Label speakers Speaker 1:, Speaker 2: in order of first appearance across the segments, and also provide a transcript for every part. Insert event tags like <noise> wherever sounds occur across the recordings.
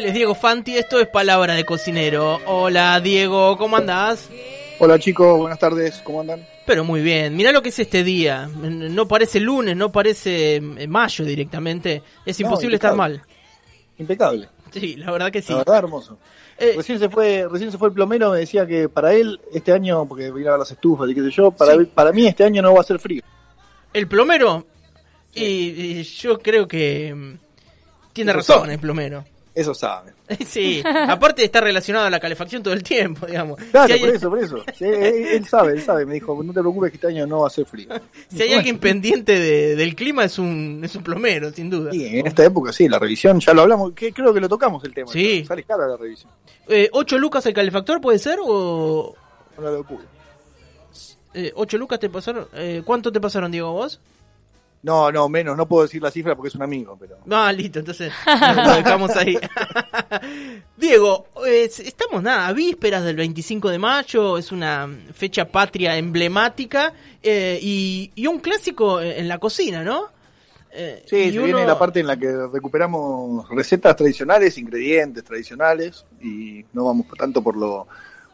Speaker 1: Él es Diego Fanti, esto es Palabra de Cocinero. Hola Diego, ¿cómo andás?
Speaker 2: Hola chicos, buenas tardes, ¿cómo andan?
Speaker 1: Pero muy bien, mirá lo que es este día. No parece lunes, no parece eh, mayo directamente. Es
Speaker 2: No,
Speaker 1: imposible estar mal.
Speaker 2: impecable.
Speaker 1: Sí, la verdad que sí.
Speaker 2: la verdad hermoso.
Speaker 1: Eh,
Speaker 2: Recién se fue, recién se fue el plomero, me decía que para él este año, porque vino a ver las estufas y qué sé yo, para,
Speaker 1: Sí.
Speaker 2: para mí este año no va a ser frío.
Speaker 1: el plomero, y, y yo creo que mm, tiene razón el plomero.
Speaker 2: Eso sabe. <laughs>
Speaker 1: Sí, aparte está relacionado a la calefacción todo el tiempo, digamos.
Speaker 2: Claro,
Speaker 1: si hay,
Speaker 2: por eso, por eso. Sí, él, él sabe, él sabe, me dijo, no te preocupes que este año no va a ser frío.
Speaker 1: si hay alguien pendiente de- del clima es un, es un plomero, sin duda.
Speaker 2: Y en esta época sí, la revisión, ya lo hablamos, que creo que lo tocamos el tema.
Speaker 1: Sí.
Speaker 2: Sale cara la revisión.
Speaker 1: Eh, ¿8 lucas el calefactor puede ser o...?
Speaker 2: Una locura.
Speaker 1: Eh, ¿8 lucas te pasaron? Eh, ¿Cuánto te pasaron, Diego, vos?
Speaker 2: No, no, menos, no puedo decir la cifra porque es un amigo, pero...
Speaker 1: Ah, listo, entonces lo dejamos ahí. <laughs> Diego, eh, estamos nada, a vísperas del 25 de mayo, es una fecha patria emblemática eh, y, y un clásico en la cocina, ¿no? Eh,
Speaker 2: Sí,
Speaker 1: y
Speaker 2: se
Speaker 1: uno-
Speaker 2: viene la parte en la que recuperamos recetas tradicionales, ingredientes tradicionales y no vamos tanto por lo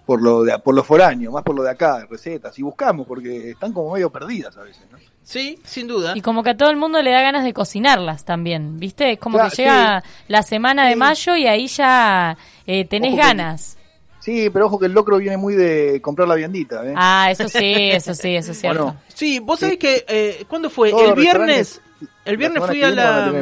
Speaker 2: por lo de, por lo foráneo, más por lo de acá, recetas y buscamos porque están como medio perdidas a veces, ¿no?
Speaker 1: Sí, sin duda.
Speaker 3: Y como que a todo el mundo le da ganas de cocinarlas también, ¿viste? Es como
Speaker 2: Claro,
Speaker 3: que llega la semana de
Speaker 2: Sí.
Speaker 3: mayo y ahí ya eh, tenés
Speaker 2: Ojo que-
Speaker 3: ganas.
Speaker 2: Sí, pero ojo que el locro viene muy de comprar la viandita, ¿eh?
Speaker 3: Ah, eso sí, eso sí, eso es <laughs> cierto.
Speaker 2: no?
Speaker 1: Sí, vos sabés que, eh, ¿cuándo fue?
Speaker 2: Todos
Speaker 1: el viernes. El viernes fui a la...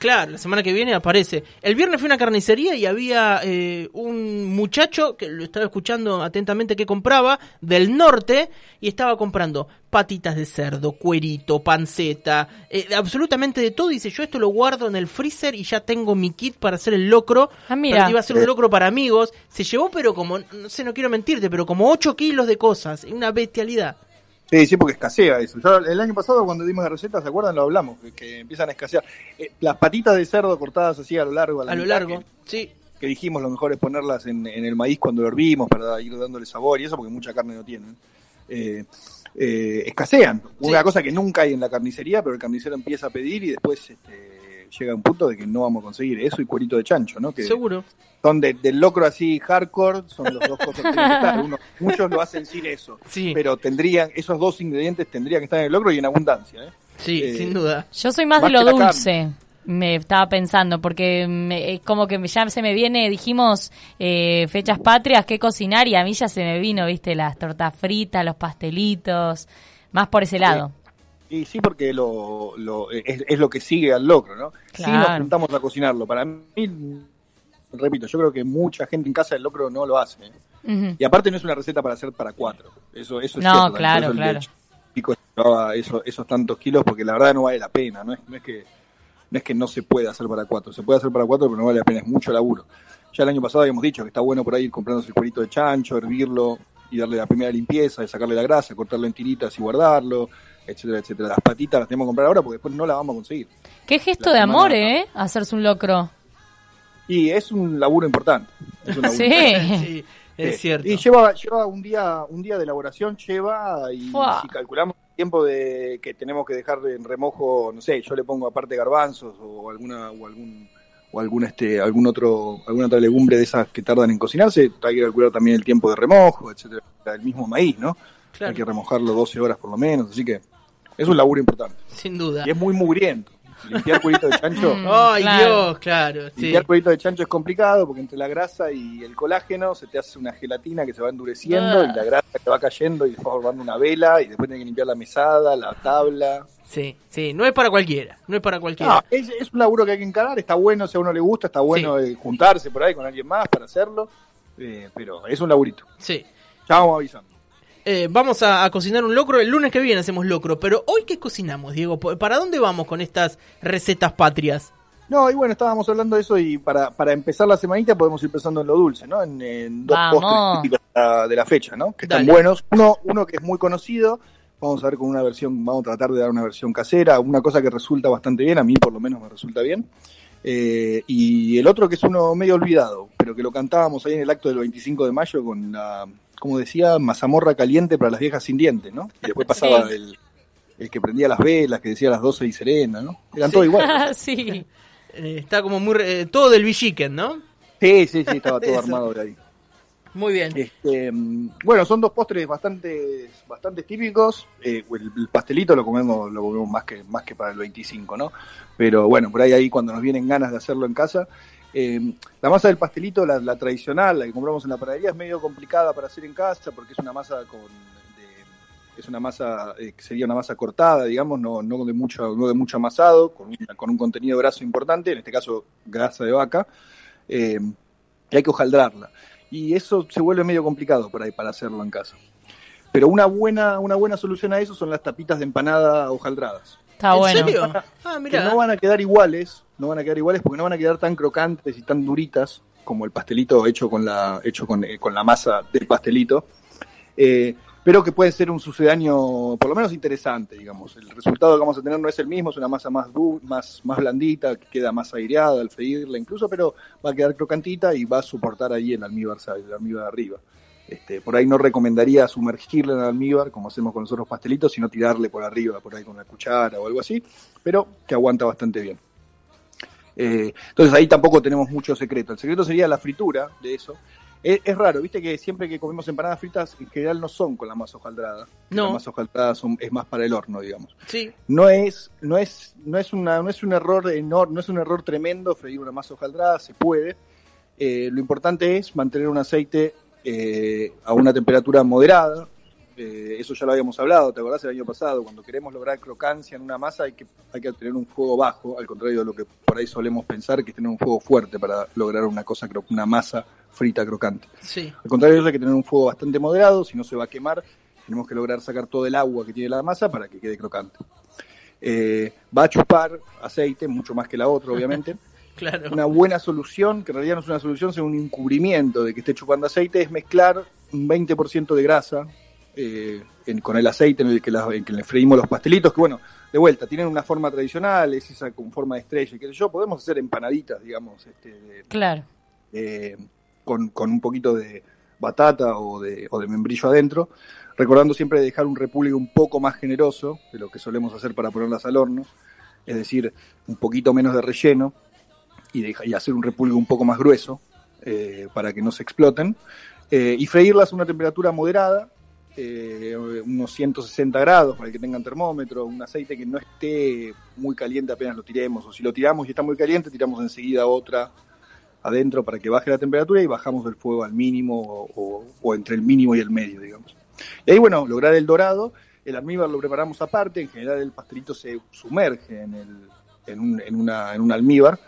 Speaker 1: Claro, la semana que viene aparece. El viernes fui a una carnicería y había eh, un muchacho que lo estaba escuchando atentamente que compraba del norte y estaba comprando patitas de cerdo, cuerito, panceta, eh, absolutamente de todo. Dice, yo esto lo guardo en el freezer y ya tengo mi kit para hacer el locro.
Speaker 3: Ah, mira.
Speaker 1: Iba a ser un locro para amigos. Se llevó, pero como, no sé, no quiero mentirte, pero como 8 kilos de cosas. Una bestialidad.
Speaker 2: Sí, sí, porque escasea eso. Ya el año pasado cuando dimos la receta, ¿se acuerdan? Lo hablamos, que, que empiezan a escasear. Eh, las patitas de cerdo cortadas así a lo largo, a, la
Speaker 1: A lo largo,
Speaker 2: que-
Speaker 1: sí.
Speaker 2: que dijimos lo mejor es ponerlas en, en el maíz cuando lo hervimos para ir dándole sabor y eso porque mucha carne no tienen. Eh, eh, escasean. Una cosa que nunca hay en la carnicería, pero el carnicero empieza a pedir y después este, llega un punto de que no vamos a conseguir eso y cuerito de chancho, ¿no? Que
Speaker 1: Seguro.
Speaker 2: son de- del locro así hardcore, son los dos cosas que tienen que estar. Uno- muchos lo hacen sin eso,
Speaker 1: Sí,
Speaker 2: pero tendrían, esos dos ingredientes tendrían que estar en el locro y en abundancia, ¿eh?
Speaker 1: sí,
Speaker 2: eh,
Speaker 1: sin duda.
Speaker 3: Yo soy más
Speaker 2: Más
Speaker 3: de lo dulce, me estaba pensando, porque me- es como que ya se me viene, dijimos, eh, fechas patrias, qué cocinar, y a mí ya se me vino, viste, las tortas fritas, los pastelitos, más por ese lado.
Speaker 2: Y sí, porque lo, lo- es, es lo que sigue al locro, ¿no? Si nos
Speaker 3: Claro.
Speaker 2: juntamos a cocinarlo, para mí, repito, yo creo que mucha gente en casa del locro no lo hace. ¿eh? Y aparte no es una receta para hacer para cuatro. Eso, eso es
Speaker 3: No,
Speaker 2: cierto,
Speaker 3: claro,
Speaker 2: eso
Speaker 3: claro.
Speaker 2: Chico llevaba eso- esos tantos kilos porque la verdad no vale la pena. No es, no es que no es que no se pueda hacer para cuatro. Se puede hacer para cuatro, pero no vale la pena. Es mucho laburo. Ya el año pasado habíamos dicho que está bueno por ahí ir comprándose el cuerito de chancho, hervirlo y darle la primera limpieza, de sacarle la grasa, cortarlo en tiritas y guardarlo, etcétera, etcétera. Las patitas las tenemos que comprar ahora porque después no las vamos a conseguir.
Speaker 3: Qué gesto
Speaker 2: La
Speaker 3: de amor, ¿eh? Hacerse un locro.
Speaker 2: Y es un laburo importante. Es un laburo <laughs>
Speaker 3: Sí.
Speaker 2: importante.
Speaker 1: Sí, es
Speaker 2: Sí.
Speaker 1: cierto.
Speaker 2: Y lleva, lleva un día, un día de elaboración, lleva, y
Speaker 3: Fua.
Speaker 2: si calculamos el tiempo de que tenemos que dejar en remojo, no sé, yo le pongo aparte garbanzos o alguna, o algún, o algún este, algún otro, alguna otra legumbre de esas que tardan en cocinarse, hay que calcular también el tiempo de remojo, etcétera, el mismo maíz, ¿no?
Speaker 1: Claro,
Speaker 2: Hay que remojarlo 12 horas por lo menos, así que es un laburo importante.
Speaker 1: sin duda.
Speaker 2: Y es muy mugriento. Limpiar cuerito de chancho.
Speaker 3: Mm. <laughs>
Speaker 1: Ay,
Speaker 3: Claro.
Speaker 1: Dios, claro. Sí.
Speaker 2: Limpiar cuerito de chancho es complicado porque entre la grasa y el colágeno se te hace una gelatina que se va endureciendo
Speaker 3: Ah.
Speaker 2: y la grasa te va cayendo y va formando una vela y después tienes que limpiar la mesada, la tabla.
Speaker 1: Sí, sí, no es para cualquiera. No es para cualquiera.
Speaker 2: No, es, es un laburo que hay que encarar, está bueno si a uno le gusta, está bueno eh, juntarse por ahí con alguien más para hacerlo, eh, pero es un laburito.
Speaker 1: Sí.
Speaker 2: Ya vamos avisando.
Speaker 1: Eh, vamos a, a cocinar un locro. El lunes que viene hacemos locro. Pero hoy, ¿qué cocinamos, Diego? ¿Para dónde vamos con estas recetas patrias?
Speaker 2: No, y bueno, estábamos hablando de eso y para, para empezar la semanita podemos ir pensando en lo dulce, ¿no? En, en dos
Speaker 3: Vamos.
Speaker 2: postres típicos de la, de la fecha, ¿no? Que están
Speaker 1: Dale.
Speaker 2: buenos. Uno, uno que es muy conocido, vamos a ver con una versión, vamos a tratar de dar una versión casera, una cosa que resulta bastante bien, a mí por lo menos me resulta bien. Eh, y el otro que es uno medio olvidado, pero que lo cantábamos ahí en el acto del 25 de mayo con la, como decía, mazamorra caliente para las viejas sin dientes, ¿no? Y después pasaba
Speaker 3: Sí.
Speaker 2: el, el que prendía las velas, que decía las 12 y serena, ¿no? Eran
Speaker 1: Sí.
Speaker 2: todos iguales. <laughs>
Speaker 3: sí.
Speaker 1: Eh, está como muy... re- eh, todo del Villiquen, ¿no?
Speaker 2: Sí, sí, sí, estaba todo <laughs> armado de ahí.
Speaker 1: Muy bien.
Speaker 2: Este, bueno, son dos postres bastante, bastante típicos. Eh, el, el pastelito lo comemos, lo comemos más que, más que para el 25, ¿no? Pero bueno, por ahí ahí cuando nos vienen ganas de hacerlo en casa. eh, la masa del pastelito, la, la tradicional, la que compramos en la panadería, es medio complicada para hacer en casa porque es una masa con es una masa eh, que sería una masa cortada, digamos, no, no de mucho, no de mucho amasado, con, un- con un contenido graso importante, en este caso grasa de vaca, eh, y hay que hojaldrarla y eso se vuelve medio complicado por ahí para hacerlo en casa. Pero una buena, una buena solución a eso son las tapitas de empanada hojaldradas.
Speaker 3: Está
Speaker 1: ¿En
Speaker 3: bueno.
Speaker 1: serio? Ah,
Speaker 2: Que
Speaker 1: mira.
Speaker 2: no van a quedar iguales, no van a quedar iguales porque no van a quedar tan crocantes y tan duritas como el pastelito hecho con la, hecho con, eh, con la masa del pastelito. Eh, pero que puede ser un sucedáneo por lo menos interesante, digamos. El resultado que vamos a tener no es el mismo, es una masa más más, más blandita, que queda más aireada al freírla incluso, pero va a quedar crocantita y va a soportar ahí el almíbar, el almíbar arriba. Este, por ahí no recomendaría sumergirla en el almíbar, como hacemos con los otros pastelitos, sino tirarle por arriba, por ahí con una cuchara o algo así, pero que aguanta bastante bien. Eh, entonces ahí tampoco tenemos mucho secreto. El secreto sería la fritura de eso. Es, es raro, viste que siempre que comemos empanadas fritas, en general no son con la masa hojaldrada.
Speaker 1: No.
Speaker 2: La masa hojaldrada son, es más para el horno, digamos.
Speaker 1: Sí.
Speaker 2: No es, no es, no es una, no es un error enorme, no es un error tremendo freír una masa hojaldrada, se puede. Eh, lo importante es mantener un aceite eh, a una temperatura moderada. Eh, eso ya lo habíamos hablado, ¿te acordás el año pasado? Cuando queremos lograr crocancia en una masa hay que, hay que tener un fuego bajo, al contrario de lo que por ahí solemos pensar, que es tener un fuego fuerte para lograr una cosa, una masa frita crocante.
Speaker 1: Sí.
Speaker 2: Al contrario, de eso hay que tener un fuego bastante moderado, si no se va a quemar. Tenemos que lograr sacar todo el agua que tiene la masa para que quede crocante. Eh, va a chupar aceite, mucho más que la otra, obviamente. <laughs>
Speaker 1: Claro.
Speaker 2: Una buena solución, que en realidad no es una solución, sino un encubrimiento de que esté chupando aceite, es mezclar un 20% de grasa eh, en- con el aceite en el, que en que le freímos los pastelitos, que bueno, de vuelta, tienen una forma tradicional, es esa con forma de estrella, y qué sé yo, podemos hacer empanaditas, digamos, este, de-
Speaker 3: Claro.
Speaker 2: con, con un poquito de batata o de, o de membrillo adentro, recordando siempre dejar un repulgue un poco más generoso de lo que solemos hacer para ponerlas al horno, es decir, un poquito menos de relleno y, y hacer un repulgue un poco más grueso eh, para que no se exploten, eh, y freírlas a una temperatura moderada, eh, unos 160 grados para que tengan termómetro, un aceite que no esté muy caliente apenas lo tiremos, o si lo tiramos y está muy caliente, tiramos enseguida otra adentro para que baje la temperatura y bajamos el fuego al mínimo o, o- o entre el mínimo y el medio, digamos. Y ahí, bueno, lograr el dorado, el almíbar lo preparamos aparte, en general el pastelito se sumerge en, el, en, un, en, una, en un almíbar,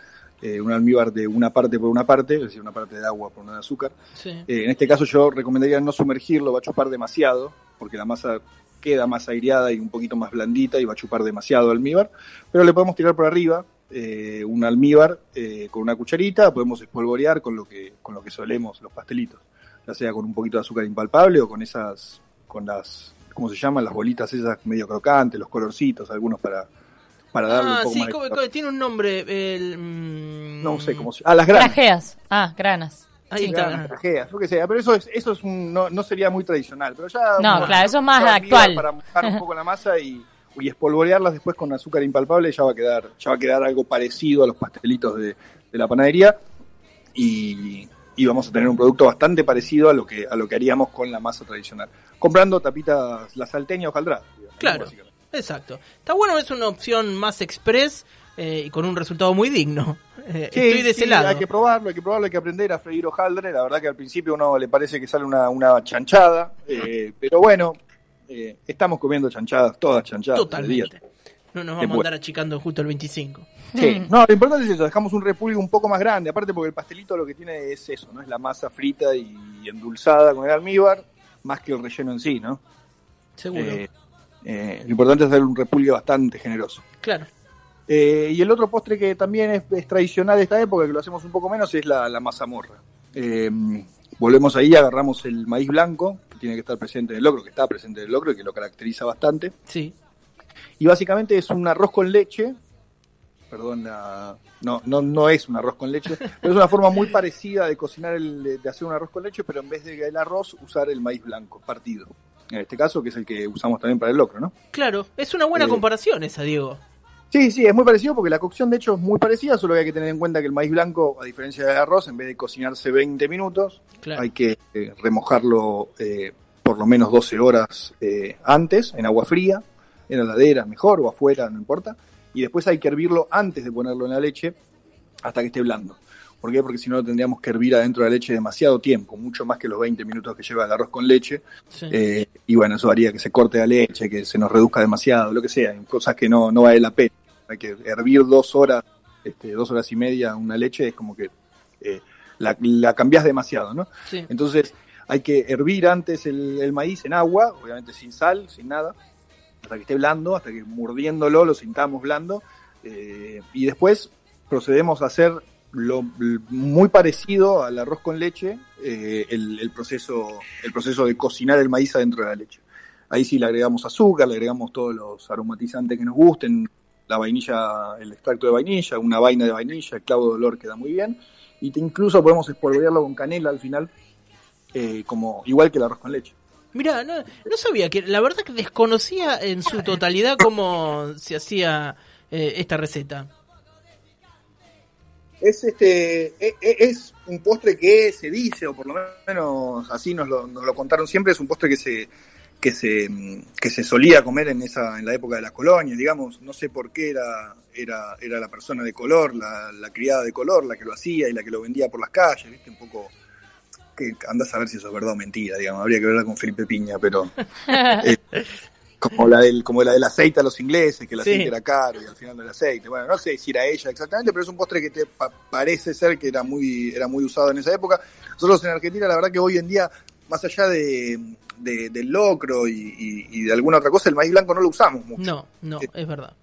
Speaker 2: eh, un almíbar de una parte por una parte, es decir, una parte de agua por una de azúcar.
Speaker 1: Sí.
Speaker 2: Eh, en este caso yo recomendaría no sumergirlo, va a chupar demasiado, porque la masa queda más aireada y un poquito más blandita y va a chupar demasiado almíbar, pero le podemos tirar por arriba eh, un almíbar eh, con una cucharita, podemos espolvorear con lo que con lo que solemos los pastelitos, ya sea con un poquito de azúcar impalpable o con esas con las ¿cómo se llaman? las bolitas esas medio crocantes, los colorcitos, algunos para para darle un
Speaker 1: Ah,
Speaker 2: poco
Speaker 1: sí,
Speaker 2: más de
Speaker 1: como- tiene un nombre. El, mm,
Speaker 2: No sé cómo se Ah, las granas.
Speaker 3: Grajeas. Ah, granas.
Speaker 1: Ahí
Speaker 3: Sí.
Speaker 1: está.
Speaker 2: Granas, grajeas, lo que sea, pero eso es, eso es un, no, no sería muy tradicional, pero ya
Speaker 3: No,
Speaker 2: bueno,
Speaker 3: claro, eso es más actual.
Speaker 2: Para mojar un poco la masa y, y espolvorearlas después con azúcar impalpable ya va a quedar, ya va a quedar algo parecido a los pastelitos de, de la panadería y, y vamos a tener un producto bastante parecido a lo que a lo que haríamos con la masa tradicional, comprando tapitas la salteña hojaldra. digamos,
Speaker 1: Claro. Exacto. Está bueno, es una opción más express eh, y con un resultado muy digno. <laughs> Eh,
Speaker 2: Sí,
Speaker 1: estoy de ese
Speaker 2: sí,
Speaker 1: lado.
Speaker 2: Hay que probarlo, hay que probarlo, hay que aprender a freír hojaldre. La verdad que al principio uno le parece que sale una, una chanchada, eh, pero bueno, eh, estamos comiendo chanchadas, todas chanchadas.
Speaker 1: Totalmente. No nos vamos a andar achicando justo el 25.
Speaker 2: Sí. No, lo importante es eso, dejamos un repulgue un poco más grande, aparte porque el pastelito lo que tiene es eso, ¿no? Es la masa frita y endulzada con el almíbar, más que el relleno en sí, ¿no?
Speaker 1: Seguro.
Speaker 2: Eh, lo importante es hacer un repulgue bastante generoso.
Speaker 1: claro.
Speaker 2: Eh, y el otro postre que también es, es tradicional de esta época, que lo hacemos un poco menos, es la, la mazamorra. Eh, volvemos ahí, agarramos el maíz blanco, que tiene que estar presente en el locro, que está presente en el locro y que lo caracteriza bastante.
Speaker 1: Sí.
Speaker 2: Y básicamente es un arroz con leche. Perdón, la- no, no, no es un arroz con leche, <laughs> pero es una forma muy parecida de cocinar, el, de hacer un arroz con leche, pero en vez del arroz, usar el maíz blanco, partido. En este caso, que es el que usamos también para el locro, ¿no?
Speaker 1: Claro. Es una buena
Speaker 2: Eh,
Speaker 1: comparación esa, Diego.
Speaker 2: Sí, sí, es muy parecido porque la cocción de hecho es muy parecida, solo que hay que tener en cuenta que el maíz blanco, a diferencia del arroz, en vez de cocinarse 20 minutos,
Speaker 1: Claro.
Speaker 2: hay que eh, remojarlo eh, por lo menos 12 horas eh, antes, en agua fría, en la heladera mejor o afuera, no importa, y después hay que hervirlo antes de ponerlo en la leche hasta que esté blando. ¿Por qué? Porque si no tendríamos que hervir adentro de la leche demasiado tiempo, mucho más que los 20 minutos que lleva el arroz con leche,
Speaker 1: Sí.
Speaker 2: eh, y bueno, eso haría que se corte la leche, que se nos reduzca demasiado, lo que sea, cosas que no, no vale la pena. Hay que hervir dos horas, este, dos horas y media una leche, es como que eh, la, la cambias demasiado, ¿no?
Speaker 1: sí.
Speaker 2: Entonces hay que hervir antes el, el maíz en agua, obviamente sin sal, sin nada, hasta que esté blando, hasta que mordiéndolo lo sintamos blando, eh, y después procedemos a hacer lo, muy parecido al arroz con leche, eh, el, el proceso, el proceso de cocinar el maíz adentro de la leche. Ahí sí le agregamos azúcar, le agregamos todos los aromatizantes que nos gusten, la vainilla, el extracto de vainilla, una vaina de vainilla, el clavo de olor queda muy bien, y te- incluso podemos espolvorearlo con canela al final, eh, como igual que el arroz con leche.
Speaker 1: Mira, no, no sabía que, la verdad que desconocía en su <laughs> totalidad cómo se hacía eh, esta receta.
Speaker 2: Es este e- e- es un postre que se dice, o por lo menos así nos lo, nos lo contaron siempre, es un postre que se que se que se solía comer en esa en la época de la colonia, digamos, no sé por qué era era era la persona de color, la, la criada de color la que lo hacía y la que lo vendía por las calles, ¿viste? Un poco que andás a ver si eso es verdad o mentira, digamos, habría que verla con Felipe Piña, pero <laughs> como la del como la del aceite a los ingleses, que el
Speaker 1: Sí.
Speaker 2: aceite era caro y al final no era aceite. Bueno, no sé si era ella exactamente, pero es un postre que te pa- parece ser que era muy era muy usado en esa época. Nosotros en Argentina, la verdad que hoy en día, más allá de, de- del locro y, y- y de alguna otra cosa, el maíz blanco no lo usamos mucho.
Speaker 1: No, no, es verdad.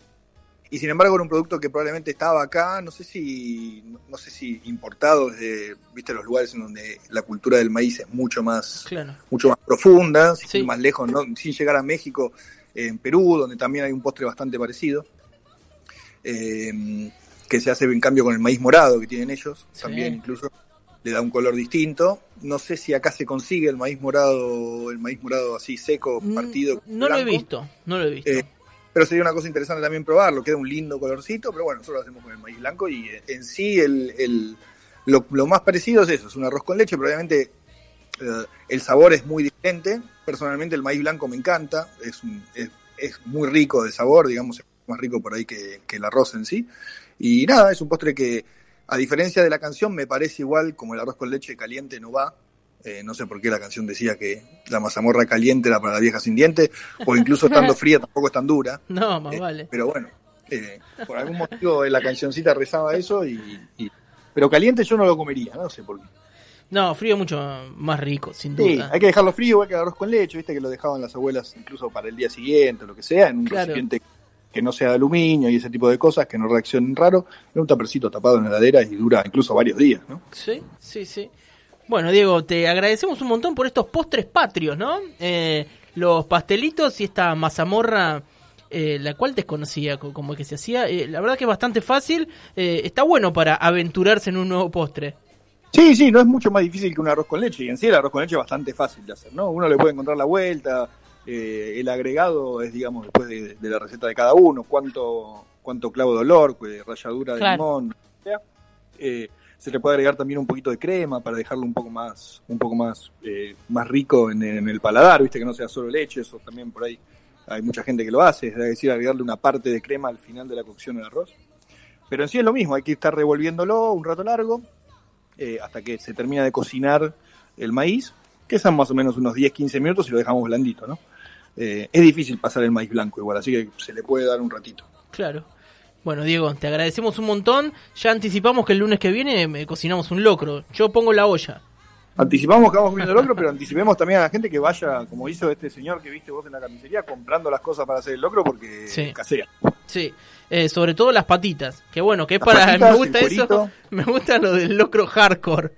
Speaker 2: Y sin embargo era un producto que probablemente estaba acá, no sé si no sé si importado desde, viste, los lugares en donde la cultura del maíz es mucho más
Speaker 1: Claro.
Speaker 2: mucho más profunda,
Speaker 1: Sí.
Speaker 2: más lejos, ¿no? sin llegar a México, en Perú, donde también hay un postre bastante parecido, eh, que se hace en cambio con el maíz morado que tienen ellos,
Speaker 1: Sí.
Speaker 2: también incluso le da un color distinto. No sé si acá se consigue el maíz morado, el maíz morado así seco, partido.
Speaker 1: Mm, No lo he visto, no lo he visto.
Speaker 2: Eh, pero sería una cosa interesante también probarlo, queda un lindo colorcito, pero bueno, nosotros lo hacemos con el maíz blanco y eh, en sí el, el- lo, más parecido es eso, es un arroz con leche, pero obviamente eh, el sabor es muy diferente. Personalmente el maíz blanco me encanta, es, un- es, es muy rico de sabor, digamos, es más rico por ahí que, que el arroz en sí. Y nada, es un postre que, a diferencia de la canción, me parece igual, como el arroz con leche caliente no va. Eh, no sé por qué la canción decía que la mazamorra caliente era para la vieja sin dientes, o incluso estando fría tampoco es tan dura. <laughs>
Speaker 1: no, más
Speaker 2: Eh,
Speaker 1: vale.
Speaker 2: Pero bueno, eh, por algún motivo la cancioncita rezaba eso y, y- Pero caliente yo no lo comería, no sé por qué.
Speaker 1: No, frío mucho más rico, sin
Speaker 2: Sí,
Speaker 1: duda.
Speaker 2: hay que dejarlo frío, igual que el arroz con leche, viste que lo dejaban las abuelas incluso para el día siguiente o lo que sea, en un
Speaker 1: Claro.
Speaker 2: recipiente que no sea de aluminio y ese tipo de cosas, que no reaccionen raro, en un tapercito tapado en la heladera y dura incluso varios días, ¿no?
Speaker 1: Sí, sí, sí. Bueno, Diego, te agradecemos un montón por estos postres patrios, ¿no? Eh, los pastelitos y esta mazamorra, eh, la cual desconocía co- cómo es que se hacía. Eh, la verdad que es bastante fácil. eh, está bueno para aventurarse en un nuevo postre.
Speaker 2: Sí, sí, no es mucho más difícil que un arroz con leche. Y en sí el arroz con leche es bastante fácil de hacer, ¿no? Uno le puede encontrar la vuelta. eh, el agregado es, digamos, después de, de la receta de cada uno. Cuánto, cuánto clavo de olor, ralladura de
Speaker 3: Claro.
Speaker 2: limón. Eh, se le puede agregar también un poquito de crema para dejarlo un poco más, un poco más, eh, más rico en, en el paladar, viste que no sea solo leche, eso también por ahí hay mucha gente que lo hace, es decir, agregarle una parte de crema al final de la cocción del arroz. Pero en sí es lo mismo, hay que estar revolviéndolo un rato largo, eh, hasta que se termina de cocinar el maíz, que son más o menos unos 10-15 minutos y lo dejamos blandito, ¿no? Eh, es difícil pasar el maíz blanco igual, así que se le puede dar un ratito.
Speaker 1: Claro. Bueno, Diego, te agradecemos un montón. Ya anticipamos que el lunes que viene eh, cocinamos un locro. Yo pongo la olla.
Speaker 2: Anticipamos que vamos comiendo locro, pero anticipemos también a la gente que vaya, como hizo este señor que viste vos en la carnicería, comprando las cosas para hacer el locro porque
Speaker 1: Sí.
Speaker 2: casea.
Speaker 1: Sí, eh, sobre todo las patitas. Que bueno, que es
Speaker 2: Las
Speaker 1: para.
Speaker 2: patitas,
Speaker 1: me gusta eso. <laughs> Me gusta lo del locro hardcore.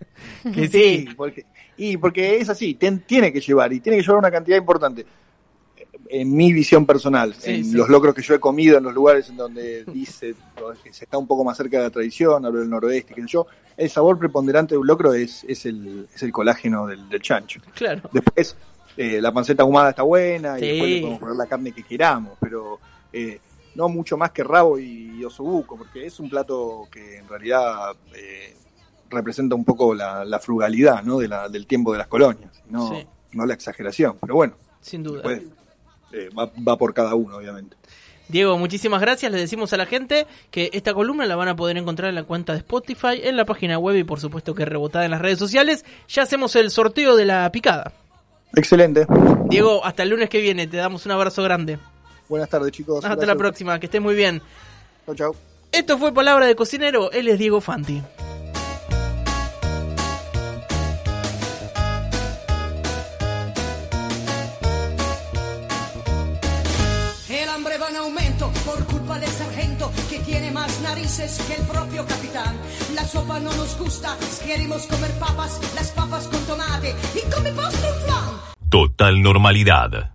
Speaker 1: Que <laughs> sí.
Speaker 2: porque, y porque es así, ten- tiene que llevar, y tiene que llevar una cantidad importante. En mi visión personal,
Speaker 1: Sí,
Speaker 2: en
Speaker 1: sí.
Speaker 2: los locros que yo he comido, en los lugares en donde <laughs> dice que se está un poco más cerca de la tradición, hablo del noroeste, que yo, el sabor preponderante de un locro es, es, el, es el colágeno del, del chancho.
Speaker 1: Claro.
Speaker 2: Después, eh, la panceta ahumada está buena
Speaker 1: Sí.
Speaker 2: y después le podemos poner la carne que queramos, pero eh, no mucho más que rabo y osobuco, porque es un plato que en realidad eh, representa un poco la, la frugalidad ¿no? de la- del tiempo de las colonias, no, no la exageración. Pero bueno,
Speaker 1: Sin duda.
Speaker 2: después, eh, va, va por cada uno, obviamente.
Speaker 1: Diego, muchísimas gracias. Le decimos a la gente que esta columna la van a poder encontrar en la cuenta de Spotify, en la página web y por supuesto que rebotada en las redes sociales. Ya hacemos el sorteo de la picada.
Speaker 2: Excelente.
Speaker 1: Diego, hasta el lunes que viene. Te damos un abrazo grande.
Speaker 2: Buenas tardes, chicos.
Speaker 1: Hasta la próxima. Que estés muy bien.
Speaker 2: Chau, chau.
Speaker 1: Esto fue Palabra de Cocinero. Él es Diego Fanti.
Speaker 4: Narices que el propio capitán. La sopa no nos gusta, queremos comer papas, las papas con tomate y come postre un flan.
Speaker 5: Total normalidad.